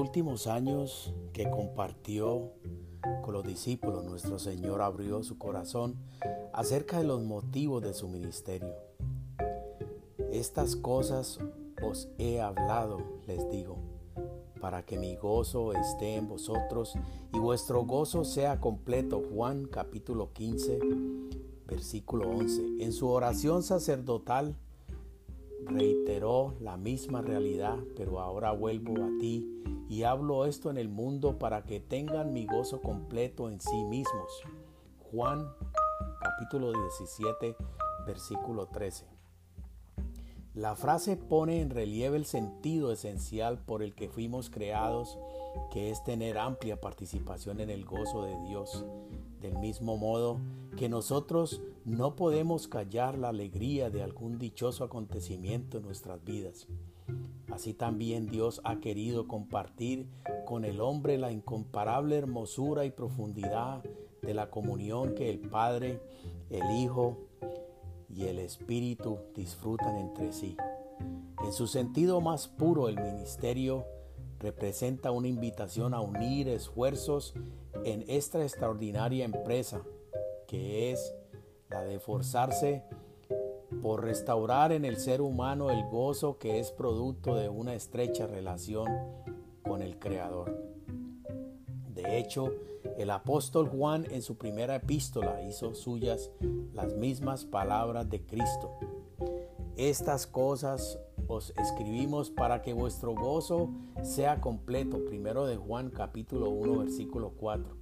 Últimos años que compartió con los discípulos, nuestro Señor abrió su corazón acerca de los motivos de su ministerio. Estas cosas os he hablado, les digo, para que mi gozo esté en vosotros y vuestro gozo sea completo. Juan capítulo 15, versículo 11. En su oración sacerdotal reiteró la misma realidad, pero ahora vuelvo a ti y hablo esto en el mundo para que tengan mi gozo completo en sí mismos. Juan capítulo 17, versículo 13. La frase pone en relieve el sentido esencial por el que fuimos creados, que es tener amplia participación en el gozo de Dios. Del mismo modo que nosotros no podemos callar la alegría de algún dichoso acontecimiento en nuestras vidas. Así también Dios ha querido compartir con el hombre la incomparable hermosura y profundidad de la comunión que el Padre, el Hijo y el Espíritu disfrutan entre sí. En su sentido más puro, el ministerio representa una invitación a unir esfuerzos en esta extraordinaria empresa, que es la de forzarse por restaurar en el ser humano el gozo que es producto de una estrecha relación con el Creador. De hecho, el apóstol Juan en su primera epístola hizo suyas las mismas palabras de Cristo. Estas cosas os escribimos para que vuestro gozo sea completo. Primero de Juan capítulo 1 versículo 4.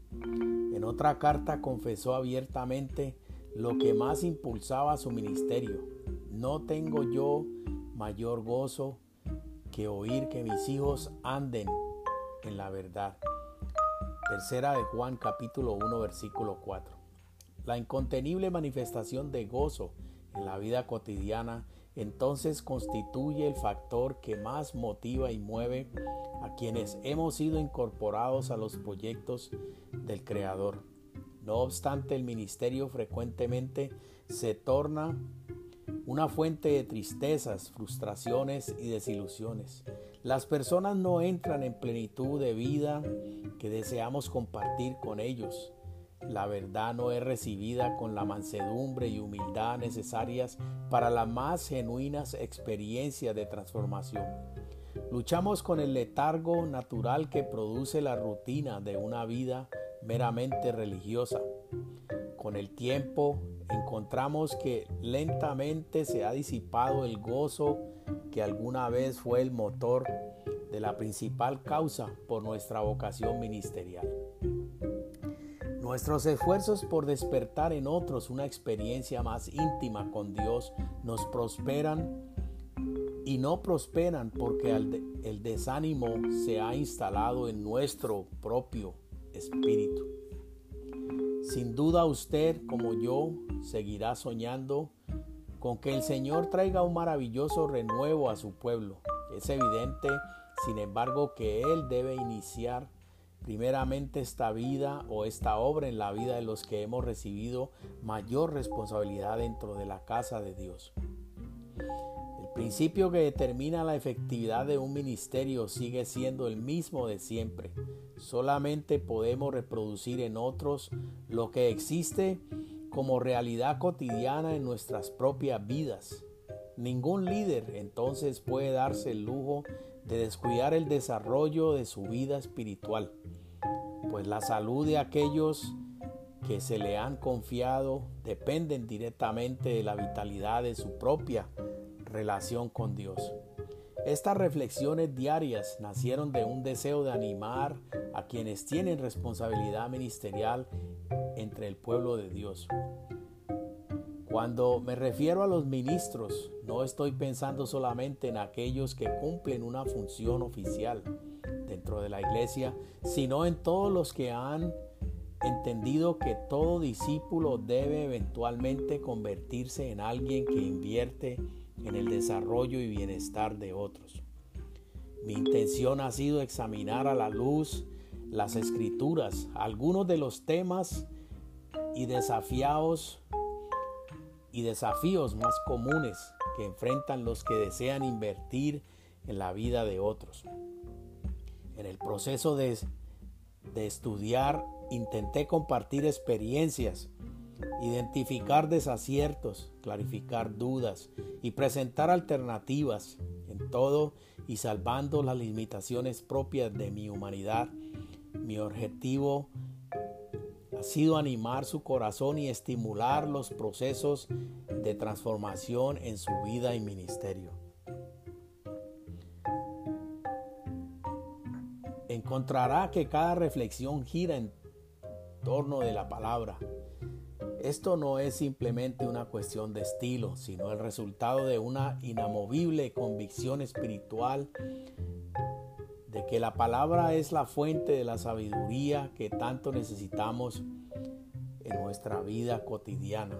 En otra carta confesó abiertamente lo que más impulsaba su ministerio. No tengo yo mayor gozo que oír que mis hijos anden en la verdad. Tercera de Juan capítulo 1 versículo 4. La incontenible manifestación de gozo en la vida cotidiana entonces constituye el factor que más motiva y mueve a quienes hemos sido incorporados a los proyectos del Creador. No obstante, el ministerio frecuentemente se torna una fuente de tristezas, frustraciones y desilusiones. Las personas no entran en plenitud de vida que deseamos compartir con ellos. La verdad no es recibida con la mansedumbre y humildad necesarias para las más genuinas experiencias de transformación. Luchamos con el letargo natural que produce la rutina de una vida meramente religiosa. Con el tiempo encontramos que lentamente se ha disipado el gozo que alguna vez fue el motor de la principal causa por nuestra vocación ministerial. Nuestros esfuerzos por despertar en otros una experiencia más íntima con Dios nos prosperan y no prosperan porque el, desánimo se ha instalado en nuestro propio espíritu. Sin duda usted, como yo, seguirá soñando con que el Señor traiga un maravilloso renuevo a su pueblo. Es evidente, sin embargo, que Él debe iniciar primeramente esta vida o esta obra en la vida de los que hemos recibido mayor responsabilidad dentro de la casa de Dios. Principio que determina la efectividad de un ministerio sigue siendo el mismo de siempre. Solamente podemos reproducir en otros lo que existe como realidad cotidiana en nuestras propias vidas. Ningún líder entonces puede darse el lujo de descuidar el desarrollo de su vida espiritual, pues la salud de aquellos que se le han confiado dependen directamente de la vitalidad de su propia relación con Dios. Estas reflexiones diarias nacieron de un deseo de animar a quienes tienen responsabilidad ministerial entre el pueblo de Dios. Cuando me refiero a los ministros, no estoy pensando solamente en aquellos que cumplen una función oficial dentro de la iglesia, sino en todos los que han entendido que todo discípulo debe eventualmente convertirse en alguien que invierte en el desarrollo y bienestar de otros. Mi intención ha sido examinar a la luz las escrituras, algunos de los temas y desafiados y desafíos más comunes que enfrentan los que desean invertir en la vida de otros. En el proceso de, de estudiar intenté compartir experiencias, identificar desaciertos, clarificar dudas y presentar alternativas en todo y salvando las limitaciones propias de mi humanidad. Mi objetivo ha sido animar su corazón y estimular los procesos de transformación en su vida y ministerio. Encontrará que cada reflexión gira en torno de la palabra. Esto no es simplemente una cuestión de estilo, sino el resultado de una inamovible convicción espiritual de que la palabra es la fuente de la sabiduría que tanto necesitamos en nuestra vida cotidiana.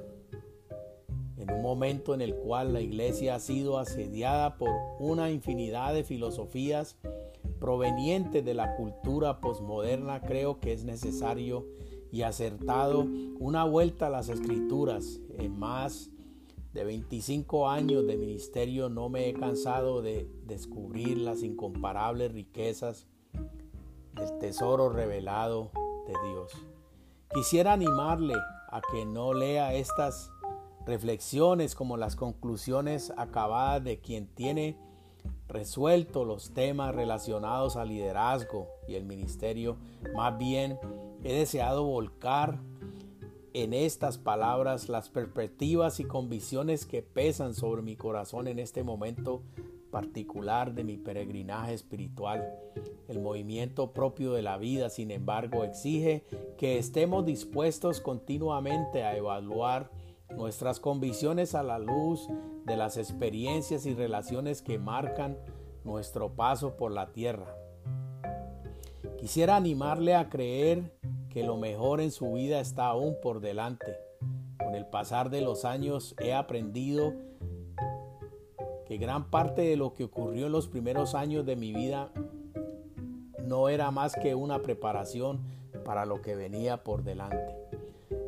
En un momento en el cual la iglesia ha sido asediada por una infinidad de filosofías provenientes de la cultura posmoderna, creo que es necesario y acertado una vuelta a las escrituras. En más de 25 años de ministerio no me he cansado de descubrir las incomparables riquezas del tesoro revelado de Dios. Quisiera animarle a que no lea estas reflexiones como las conclusiones acabadas de quien tiene resuelto los temas relacionados al liderazgo y el ministerio. Más bien he deseado volcar en estas palabras las perspectivas y convicciones que pesan sobre mi corazón en este momento particular de mi peregrinaje espiritual. El movimiento propio de la vida, sin embargo, exige que estemos dispuestos continuamente a evaluar nuestras convicciones a la luz de las experiencias y relaciones que marcan nuestro paso por la tierra. Quisiera animarle a creer que lo mejor en su vida está aún por delante. Con el pasar de los años he aprendido que gran parte de lo que ocurrió en los primeros años de mi vida no era más que una preparación para lo que venía por delante.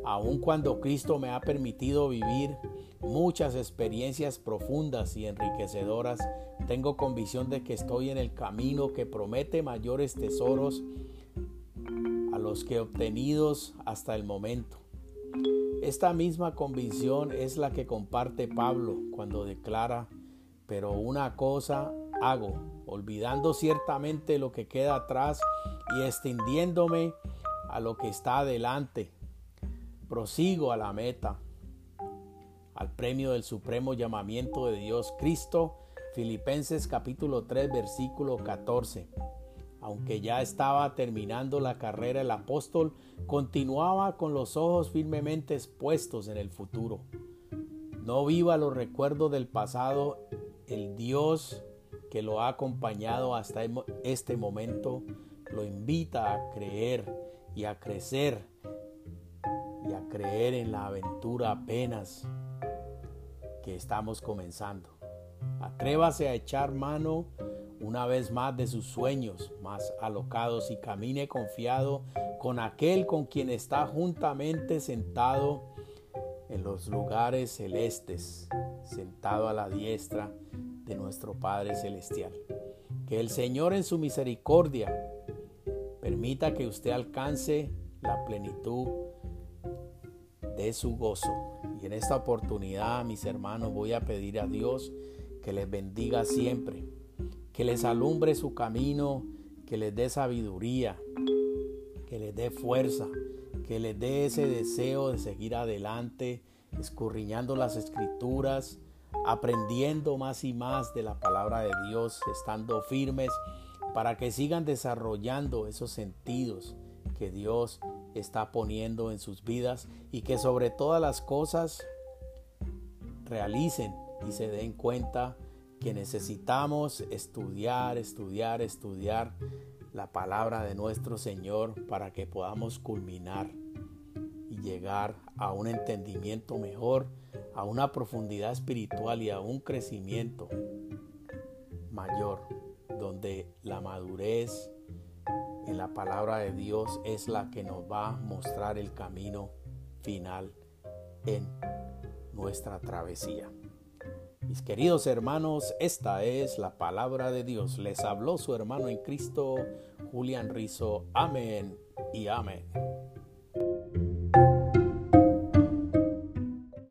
Aun cuando Cristo me ha permitido vivir muchas experiencias profundas y enriquecedoras, tengo convicción de que estoy en el camino que promete mayores tesoros a los que obtenidos hasta el momento. Esta misma convicción es la que comparte Pablo cuando declara, pero una cosa hago, olvidando ciertamente lo que queda atrás y extendiéndome a lo que está adelante. Prosigo a la meta, al premio del supremo llamamiento de Dios Cristo, Filipenses capítulo 3 versículo 14. Aunque ya estaba terminando la carrera, el apóstol continuaba con los ojos firmemente puestos en el futuro. No viva los recuerdos del pasado, el Dios que lo ha acompañado hasta este momento lo invita a creer y a crecer y a creer en la aventura apenas que estamos comenzando. Atrévase a echar mano una vez más de sus sueños más alocados y camine confiado con aquel con quien está juntamente sentado en los lugares celestes, sentado a la diestra de nuestro Padre Celestial. Que el Señor en su misericordia permita que usted alcance la plenitud de su gozo. Y en esta oportunidad, mis hermanos, voy a pedir a Dios que les bendiga siempre, que les alumbre su camino, que les dé sabiduría, que les dé fuerza, que les dé ese deseo de seguir adelante, escurriñando las escrituras, aprendiendo más y más de la palabra de Dios, estando firmes para que sigan desarrollando esos sentidos que Dios está poniendo en sus vidas y que sobre todas las cosas realicen y se den cuenta que necesitamos estudiar, estudiar, estudiar la palabra de nuestro Señor para que podamos culminar y llegar a un entendimiento mejor, a una profundidad espiritual y a un crecimiento mayor, donde la madurez en la palabra de Dios es la que nos va a mostrar el camino final en nuestra travesía. Mis queridos hermanos, esta es la palabra de Dios. Les habló su hermano en Cristo, Julián Rizo. Amén y amén.